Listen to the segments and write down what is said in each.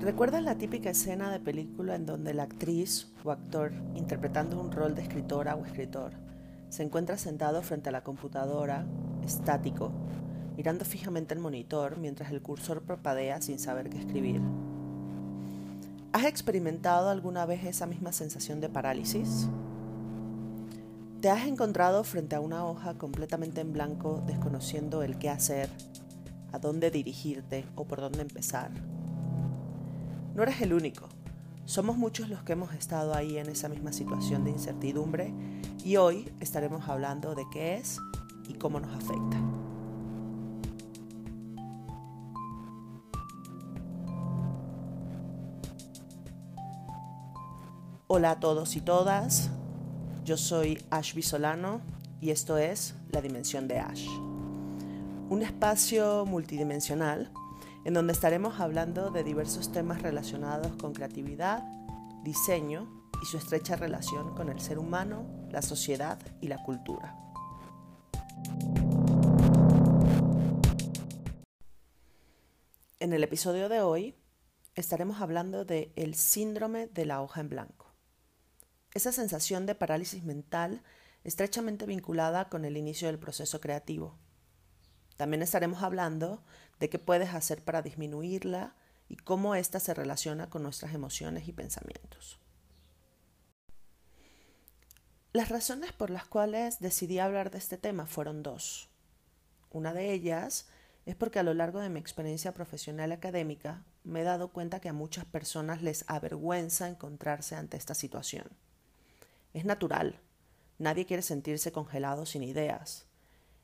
¿Recuerdas la típica escena de película en donde la actriz o actor, interpretando un rol de escritora o escritor, se encuentra sentado frente a la computadora, estático, mirando fijamente el monitor mientras el cursor propadea sin saber qué escribir? ¿Has experimentado alguna vez esa misma sensación de parálisis? ¿Te has encontrado frente a una hoja completamente en blanco, desconociendo el qué hacer, a dónde dirigirte o por dónde empezar? No eres el único. Somos muchos los que hemos estado ahí en esa misma situación de incertidumbre y hoy estaremos hablando de qué es y cómo nos afecta. Hola a todos y todas, yo soy Ash Bisolano y esto es La Dimensión de Ash, un espacio multidimensional en donde estaremos hablando de diversos temas relacionados con creatividad, diseño y su estrecha relación con el ser humano, la sociedad y la cultura. En el episodio de hoy estaremos hablando de el síndrome de la hoja en blanco. Esa sensación de parálisis mental estrechamente vinculada con el inicio del proceso creativo. También estaremos hablando de qué puedes hacer para disminuirla y cómo ésta se relaciona con nuestras emociones y pensamientos. Las razones por las cuales decidí hablar de este tema fueron dos. Una de ellas es porque a lo largo de mi experiencia profesional académica me he dado cuenta que a muchas personas les avergüenza encontrarse ante esta situación. Es natural. Nadie quiere sentirse congelado sin ideas.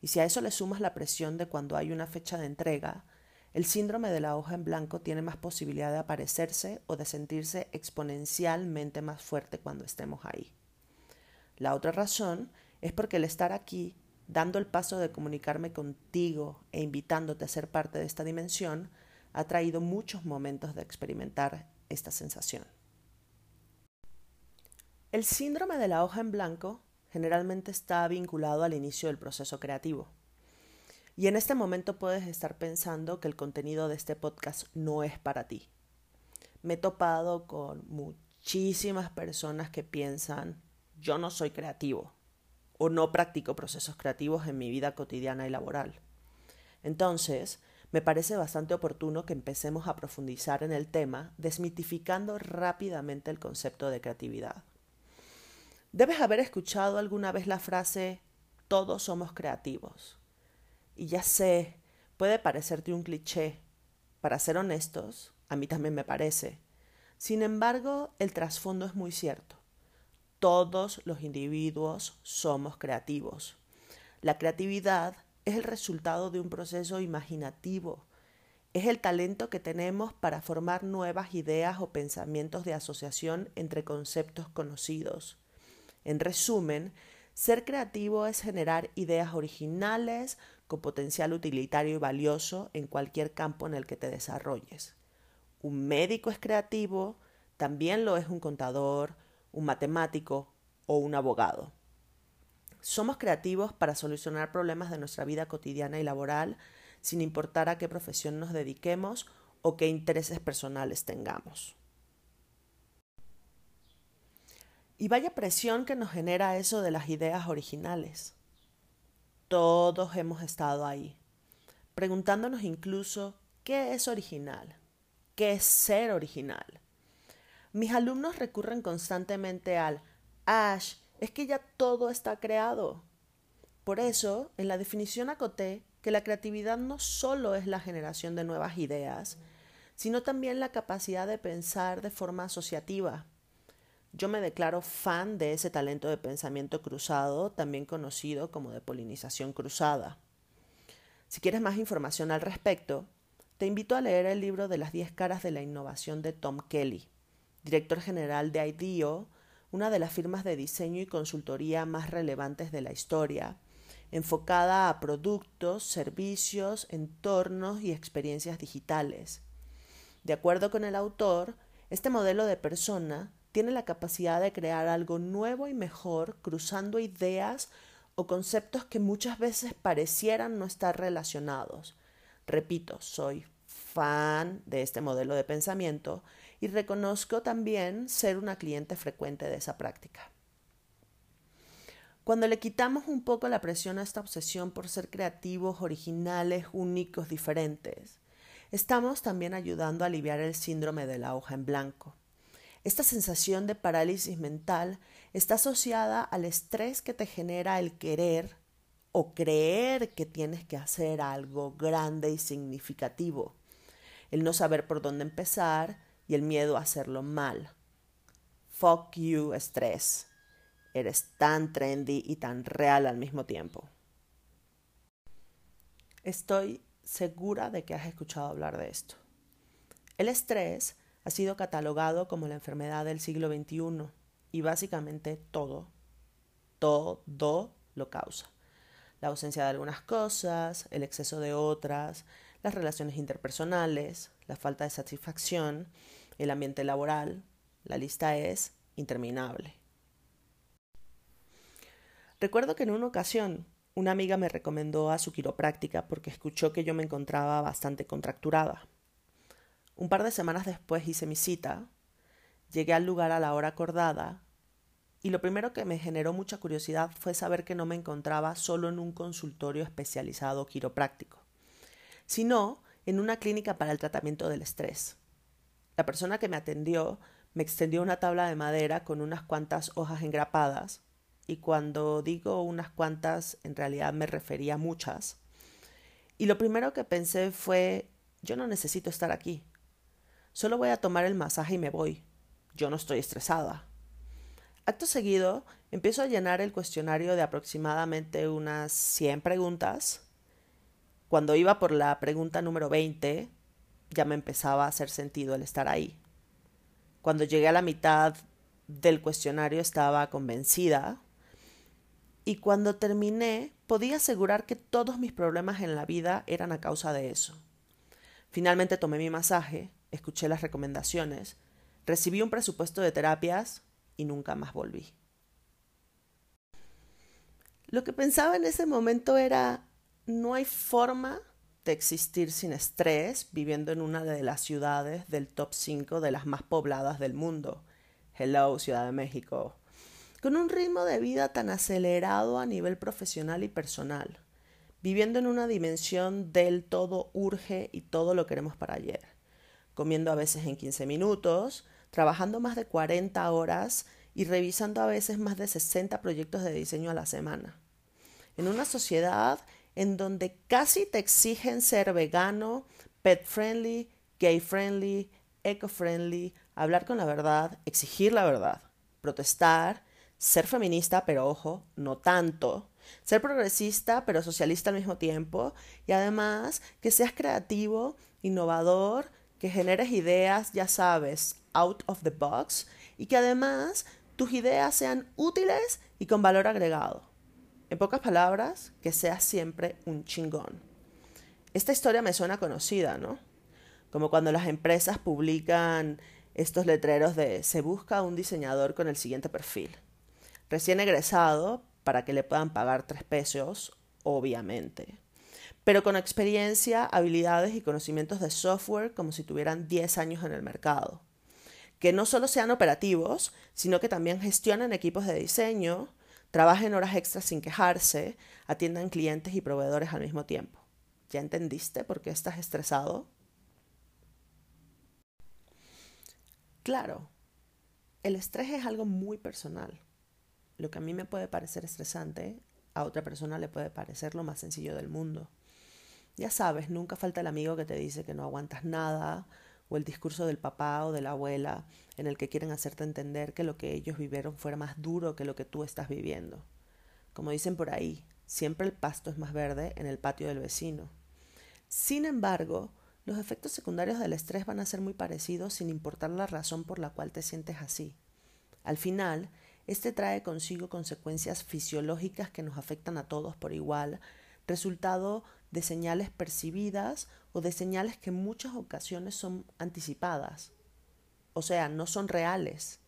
Y si a eso le sumas la presión de cuando hay una fecha de entrega, el síndrome de la hoja en blanco tiene más posibilidad de aparecerse o de sentirse exponencialmente más fuerte cuando estemos ahí. La otra razón es porque el estar aquí, dando el paso de comunicarme contigo e invitándote a ser parte de esta dimensión, ha traído muchos momentos de experimentar esta sensación. El síndrome de la hoja en blanco generalmente está vinculado al inicio del proceso creativo. Y en este momento puedes estar pensando que el contenido de este podcast no es para ti. Me he topado con muchísimas personas que piensan, yo no soy creativo o no practico procesos creativos en mi vida cotidiana y laboral. Entonces, me parece bastante oportuno que empecemos a profundizar en el tema, desmitificando rápidamente el concepto de creatividad. Debes haber escuchado alguna vez la frase todos somos creativos. Y ya sé, puede parecerte un cliché. Para ser honestos, a mí también me parece. Sin embargo, el trasfondo es muy cierto. Todos los individuos somos creativos. La creatividad es el resultado de un proceso imaginativo. Es el talento que tenemos para formar nuevas ideas o pensamientos de asociación entre conceptos conocidos. En resumen, ser creativo es generar ideas originales con potencial utilitario y valioso en cualquier campo en el que te desarrolles. Un médico es creativo, también lo es un contador, un matemático o un abogado. Somos creativos para solucionar problemas de nuestra vida cotidiana y laboral, sin importar a qué profesión nos dediquemos o qué intereses personales tengamos. Y vaya presión que nos genera eso de las ideas originales. Todos hemos estado ahí, preguntándonos incluso qué es original, qué es ser original. Mis alumnos recurren constantemente al Ash, es que ya todo está creado. Por eso, en la definición acoté que la creatividad no solo es la generación de nuevas ideas, sino también la capacidad de pensar de forma asociativa, yo me declaro fan de ese talento de pensamiento cruzado, también conocido como de polinización cruzada. Si quieres más información al respecto, te invito a leer el libro de las 10 caras de la innovación de Tom Kelly, director general de IDEO, una de las firmas de diseño y consultoría más relevantes de la historia, enfocada a productos, servicios, entornos y experiencias digitales. De acuerdo con el autor, este modelo de persona tiene la capacidad de crear algo nuevo y mejor cruzando ideas o conceptos que muchas veces parecieran no estar relacionados. Repito, soy fan de este modelo de pensamiento y reconozco también ser una cliente frecuente de esa práctica. Cuando le quitamos un poco la presión a esta obsesión por ser creativos, originales, únicos, diferentes, estamos también ayudando a aliviar el síndrome de la hoja en blanco. Esta sensación de parálisis mental está asociada al estrés que te genera el querer o creer que tienes que hacer algo grande y significativo, el no saber por dónde empezar y el miedo a hacerlo mal. Fuck you, estrés. Eres tan trendy y tan real al mismo tiempo. Estoy segura de que has escuchado hablar de esto. El estrés ha sido catalogado como la enfermedad del siglo XXI y básicamente todo, todo lo causa. La ausencia de algunas cosas, el exceso de otras, las relaciones interpersonales, la falta de satisfacción, el ambiente laboral. La lista es interminable. Recuerdo que en una ocasión una amiga me recomendó a su quiropráctica porque escuchó que yo me encontraba bastante contracturada. Un par de semanas después hice mi cita, llegué al lugar a la hora acordada y lo primero que me generó mucha curiosidad fue saber que no me encontraba solo en un consultorio especializado quiropráctico, sino en una clínica para el tratamiento del estrés. La persona que me atendió me extendió una tabla de madera con unas cuantas hojas engrapadas y cuando digo unas cuantas, en realidad me refería a muchas. Y lo primero que pensé fue, yo no necesito estar aquí. Solo voy a tomar el masaje y me voy. Yo no estoy estresada. Acto seguido, empiezo a llenar el cuestionario de aproximadamente unas 100 preguntas. Cuando iba por la pregunta número 20, ya me empezaba a hacer sentido el estar ahí. Cuando llegué a la mitad del cuestionario estaba convencida y cuando terminé podía asegurar que todos mis problemas en la vida eran a causa de eso. Finalmente tomé mi masaje, escuché las recomendaciones, recibí un presupuesto de terapias y nunca más volví. Lo que pensaba en ese momento era, no hay forma de existir sin estrés viviendo en una de las ciudades del top 5 de las más pobladas del mundo. Hello, Ciudad de México con un ritmo de vida tan acelerado a nivel profesional y personal, viviendo en una dimensión del todo urge y todo lo queremos para ayer, comiendo a veces en 15 minutos, trabajando más de 40 horas y revisando a veces más de 60 proyectos de diseño a la semana. En una sociedad en donde casi te exigen ser vegano, pet friendly, gay friendly, eco friendly, hablar con la verdad, exigir la verdad, protestar, ser feminista, pero ojo, no tanto, ser progresista, pero socialista al mismo tiempo, y además que seas creativo, innovador, que generes ideas, ya sabes, out of the box, y que además tus ideas sean útiles y con valor agregado. En pocas palabras, que seas siempre un chingón. Esta historia me suena conocida, ¿no? Como cuando las empresas publican estos letreros de se busca un diseñador con el siguiente perfil recién egresado para que le puedan pagar tres pesos, obviamente. Pero con experiencia, habilidades y conocimientos de software como si tuvieran 10 años en el mercado. Que no solo sean operativos, sino que también gestionen equipos de diseño, trabajen horas extras sin quejarse, atiendan clientes y proveedores al mismo tiempo. ¿Ya entendiste por qué estás estresado? Claro, el estrés es algo muy personal lo que a mí me puede parecer estresante, a otra persona le puede parecer lo más sencillo del mundo. Ya sabes, nunca falta el amigo que te dice que no aguantas nada, o el discurso del papá o de la abuela en el que quieren hacerte entender que lo que ellos vivieron fuera más duro que lo que tú estás viviendo. Como dicen por ahí, siempre el pasto es más verde en el patio del vecino. Sin embargo, los efectos secundarios del estrés van a ser muy parecidos sin importar la razón por la cual te sientes así. Al final, este trae consigo consecuencias fisiológicas que nos afectan a todos por igual, resultado de señales percibidas o de señales que en muchas ocasiones son anticipadas, o sea, no son reales.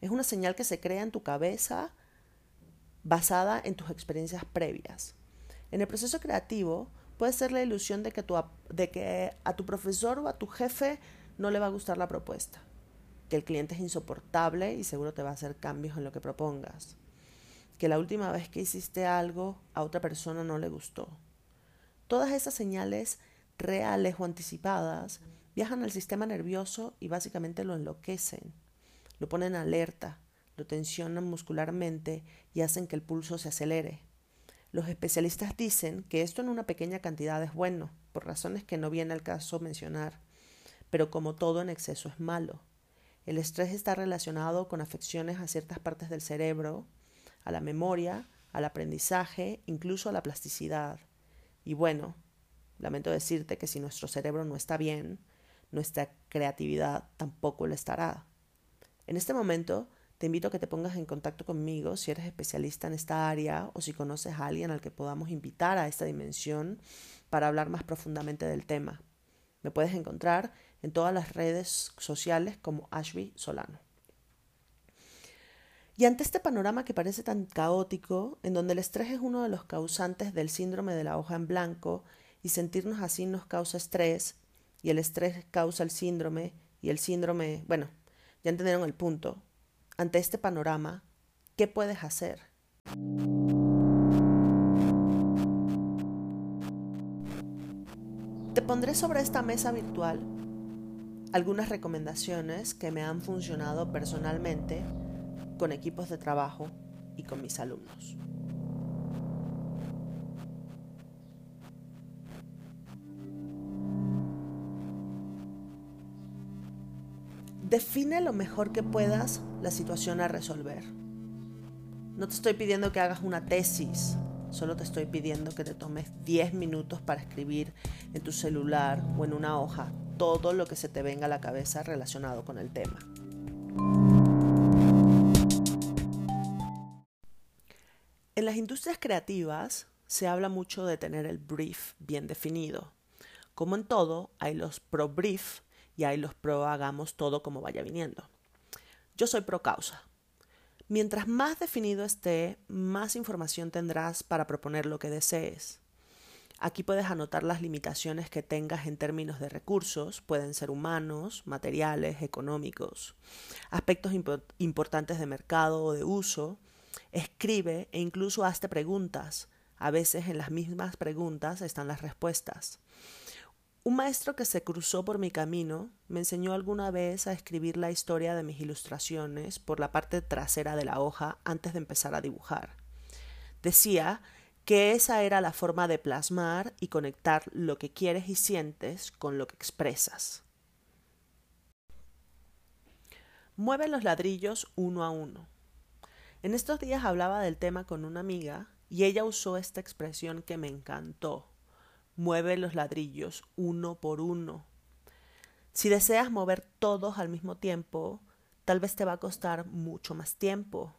Es una señal que se crea en tu cabeza basada en tus experiencias previas. En el proceso creativo puede ser la ilusión de que, tu, de que a tu profesor o a tu jefe no le va a gustar la propuesta, que el cliente es insoportable y seguro te va a hacer cambios en lo que propongas, que la última vez que hiciste algo a otra persona no le gustó. Todas esas señales reales o anticipadas viajan al sistema nervioso y básicamente lo enloquecen, lo ponen alerta, lo tensionan muscularmente y hacen que el pulso se acelere. Los especialistas dicen que esto en una pequeña cantidad es bueno, por razones que no viene al caso mencionar, pero como todo en exceso es malo. El estrés está relacionado con afecciones a ciertas partes del cerebro, a la memoria, al aprendizaje, incluso a la plasticidad. Y bueno, lamento decirte que si nuestro cerebro no está bien, nuestra creatividad tampoco lo estará. En este momento, te invito a que te pongas en contacto conmigo si eres especialista en esta área o si conoces a alguien al que podamos invitar a esta dimensión para hablar más profundamente del tema. Me puedes encontrar en todas las redes sociales como Ashby Solano. Y ante este panorama que parece tan caótico, en donde el estrés es uno de los causantes del síndrome de la hoja en blanco y sentirnos así nos causa estrés, y el estrés causa el síndrome, y el síndrome, bueno, ya entendieron el punto, ante este panorama, ¿qué puedes hacer? Te pondré sobre esta mesa virtual algunas recomendaciones que me han funcionado personalmente con equipos de trabajo y con mis alumnos. Define lo mejor que puedas la situación a resolver. No te estoy pidiendo que hagas una tesis, solo te estoy pidiendo que te tomes 10 minutos para escribir en tu celular o en una hoja todo lo que se te venga a la cabeza relacionado con el tema. En las industrias creativas se habla mucho de tener el brief bien definido. Como en todo, hay los pro brief y ahí los pro hagamos todo como vaya viniendo. Yo soy pro causa. Mientras más definido esté, más información tendrás para proponer lo que desees. Aquí puedes anotar las limitaciones que tengas en términos de recursos, pueden ser humanos, materiales, económicos, aspectos importantes de mercado o de uso. Escribe e incluso hazte preguntas. A veces en las mismas preguntas están las respuestas. Un maestro que se cruzó por mi camino me enseñó alguna vez a escribir la historia de mis ilustraciones por la parte trasera de la hoja antes de empezar a dibujar. Decía que esa era la forma de plasmar y conectar lo que quieres y sientes con lo que expresas. Mueve los ladrillos uno a uno. En estos días hablaba del tema con una amiga y ella usó esta expresión que me encantó Mueve los ladrillos uno por uno. Si deseas mover todos al mismo tiempo, tal vez te va a costar mucho más tiempo.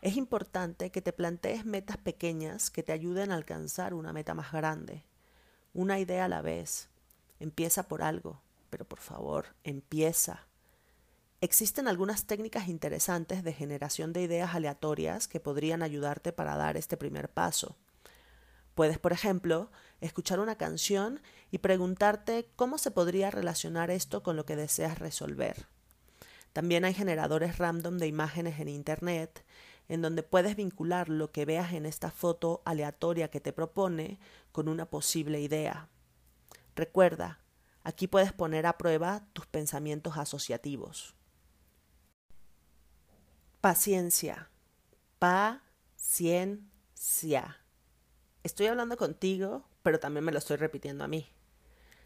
Es importante que te plantees metas pequeñas que te ayuden a alcanzar una meta más grande. Una idea a la vez. Empieza por algo, pero por favor, empieza. Existen algunas técnicas interesantes de generación de ideas aleatorias que podrían ayudarte para dar este primer paso. Puedes, por ejemplo, escuchar una canción y preguntarte cómo se podría relacionar esto con lo que deseas resolver. También hay generadores random de imágenes en Internet en donde puedes vincular lo que veas en esta foto aleatoria que te propone con una posible idea. Recuerda, aquí puedes poner a prueba tus pensamientos asociativos. Paciencia. Paciencia. Estoy hablando contigo, pero también me lo estoy repitiendo a mí.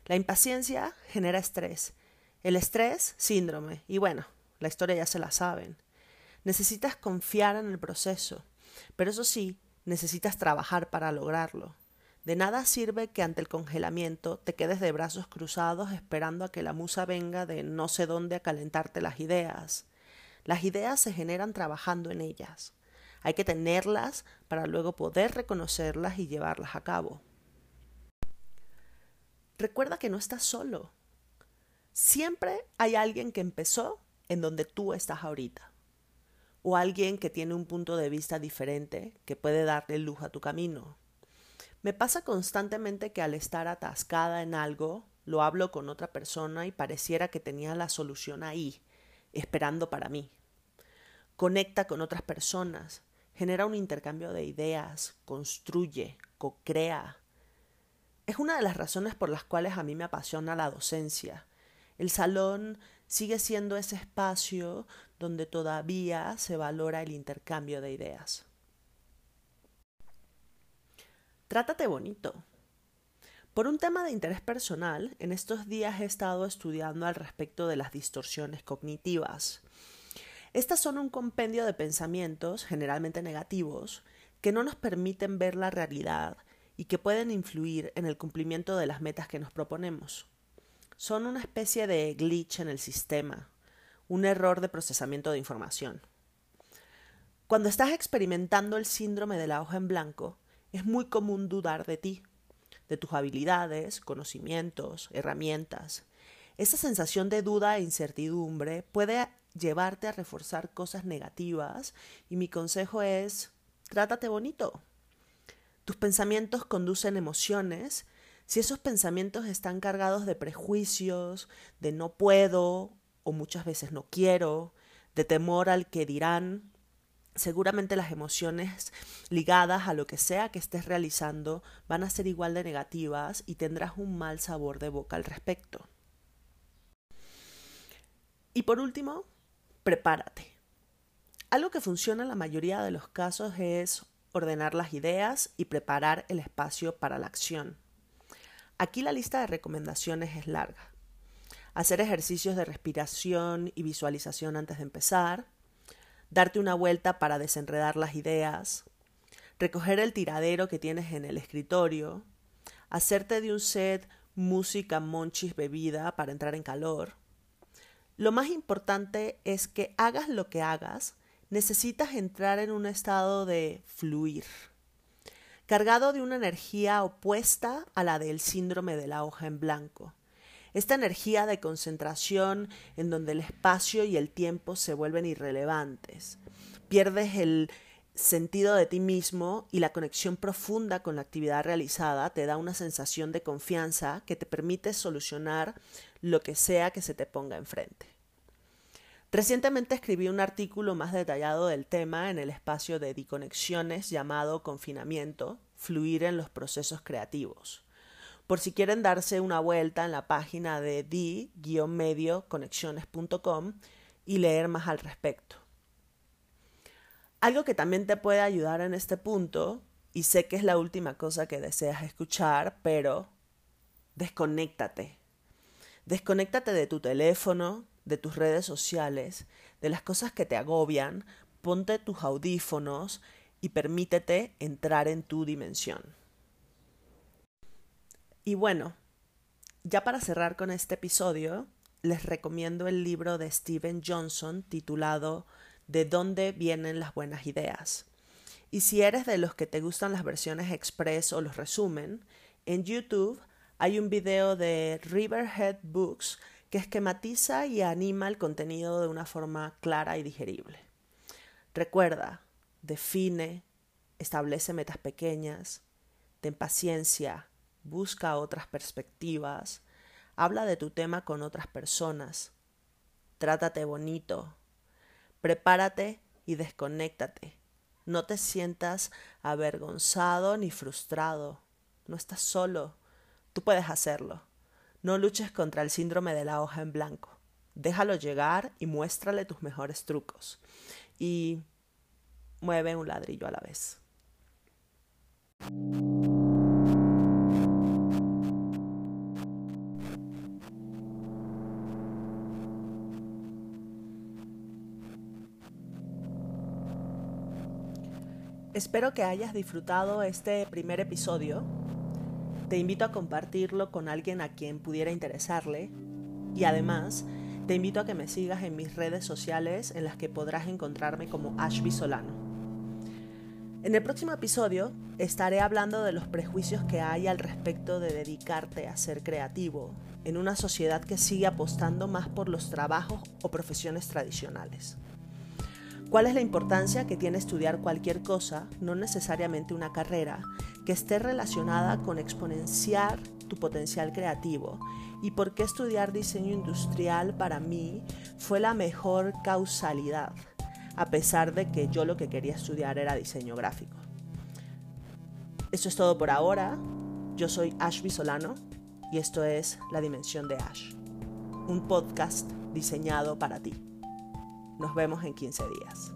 La impaciencia genera estrés. El estrés, síndrome. Y bueno, la historia ya se la saben. Necesitas confiar en el proceso, pero eso sí, necesitas trabajar para lograrlo. De nada sirve que ante el congelamiento te quedes de brazos cruzados esperando a que la musa venga de no sé dónde a calentarte las ideas. Las ideas se generan trabajando en ellas. Hay que tenerlas para luego poder reconocerlas y llevarlas a cabo. Recuerda que no estás solo. Siempre hay alguien que empezó en donde tú estás ahorita. o alguien que tiene un punto de vista diferente que puede darle luz a tu camino. Me pasa constantemente que al estar atascada en algo, lo hablo con otra persona y pareciera que tenía la solución ahí, esperando para mí. Conecta con otras personas, genera un intercambio de ideas, construye, co-crea. Es una de las razones por las cuales a mí me apasiona la docencia. El salón sigue siendo ese espacio donde todavía se valora el intercambio de ideas. Trátate bonito. Por un tema de interés personal, en estos días he estado estudiando al respecto de las distorsiones cognitivas. Estas son un compendio de pensamientos, generalmente negativos, que no nos permiten ver la realidad y que pueden influir en el cumplimiento de las metas que nos proponemos. Son una especie de glitch en el sistema, un error de procesamiento de información. Cuando estás experimentando el síndrome de la hoja en blanco, es muy común dudar de ti de tus habilidades, conocimientos, herramientas. Esa sensación de duda e incertidumbre puede llevarte a reforzar cosas negativas y mi consejo es, trátate bonito. Tus pensamientos conducen emociones. Si esos pensamientos están cargados de prejuicios, de no puedo o muchas veces no quiero, de temor al que dirán, seguramente las emociones ligadas a lo que sea que estés realizando van a ser igual de negativas y tendrás un mal sabor de boca al respecto. Y por último, prepárate. Algo que funciona en la mayoría de los casos es ordenar las ideas y preparar el espacio para la acción. Aquí la lista de recomendaciones es larga. Hacer ejercicios de respiración y visualización antes de empezar, darte una vuelta para desenredar las ideas, recoger el tiradero que tienes en el escritorio, hacerte de un set música, monchis, bebida para entrar en calor. Lo más importante es que hagas lo que hagas, necesitas entrar en un estado de fluir, cargado de una energía opuesta a la del síndrome de la hoja en blanco esta energía de concentración en donde el espacio y el tiempo se vuelven irrelevantes. Pierdes el sentido de ti mismo y la conexión profunda con la actividad realizada te da una sensación de confianza que te permite solucionar lo que sea que se te ponga enfrente. Recientemente escribí un artículo más detallado del tema en el espacio de Diconexiones llamado Confinamiento, Fluir en los Procesos Creativos por si quieren darse una vuelta en la página de di-medioconexiones.com y leer más al respecto. Algo que también te puede ayudar en este punto, y sé que es la última cosa que deseas escuchar, pero desconéctate. Desconéctate de tu teléfono, de tus redes sociales, de las cosas que te agobian, ponte tus audífonos y permítete entrar en tu dimensión. Y bueno, ya para cerrar con este episodio, les recomiendo el libro de Steven Johnson titulado ¿De dónde vienen las buenas ideas? Y si eres de los que te gustan las versiones express o los resumen, en YouTube hay un video de Riverhead Books que esquematiza y anima el contenido de una forma clara y digerible. Recuerda, define, establece metas pequeñas, ten paciencia, busca otras perspectivas, habla de tu tema con otras personas, trátate bonito, prepárate y desconéctate. No te sientas avergonzado ni frustrado. No estás solo. Tú puedes hacerlo. No luches contra el síndrome de la hoja en blanco. Déjalo llegar y muéstrale tus mejores trucos. Y mueve un ladrillo a la vez. Espero que hayas disfrutado este primer episodio. Te invito a compartirlo con alguien a quien pudiera interesarle y además te invito a que me sigas en mis redes sociales en las que podrás encontrarme como Ashby Solano. En el próximo episodio estaré hablando de los prejuicios que hay al respecto de dedicarte a ser creativo en una sociedad que sigue apostando más por los trabajos o profesiones tradicionales. ¿Cuál es la importancia que tiene estudiar cualquier cosa, no necesariamente una carrera, que esté relacionada con exponenciar tu potencial creativo? ¿Y por qué estudiar diseño industrial para mí fue la mejor causalidad, a pesar de que yo lo que quería estudiar era diseño gráfico? Eso es todo por ahora. Yo soy Ash Solano y esto es La Dimensión de Ash, un podcast diseñado para ti. Nos vemos en 15 días.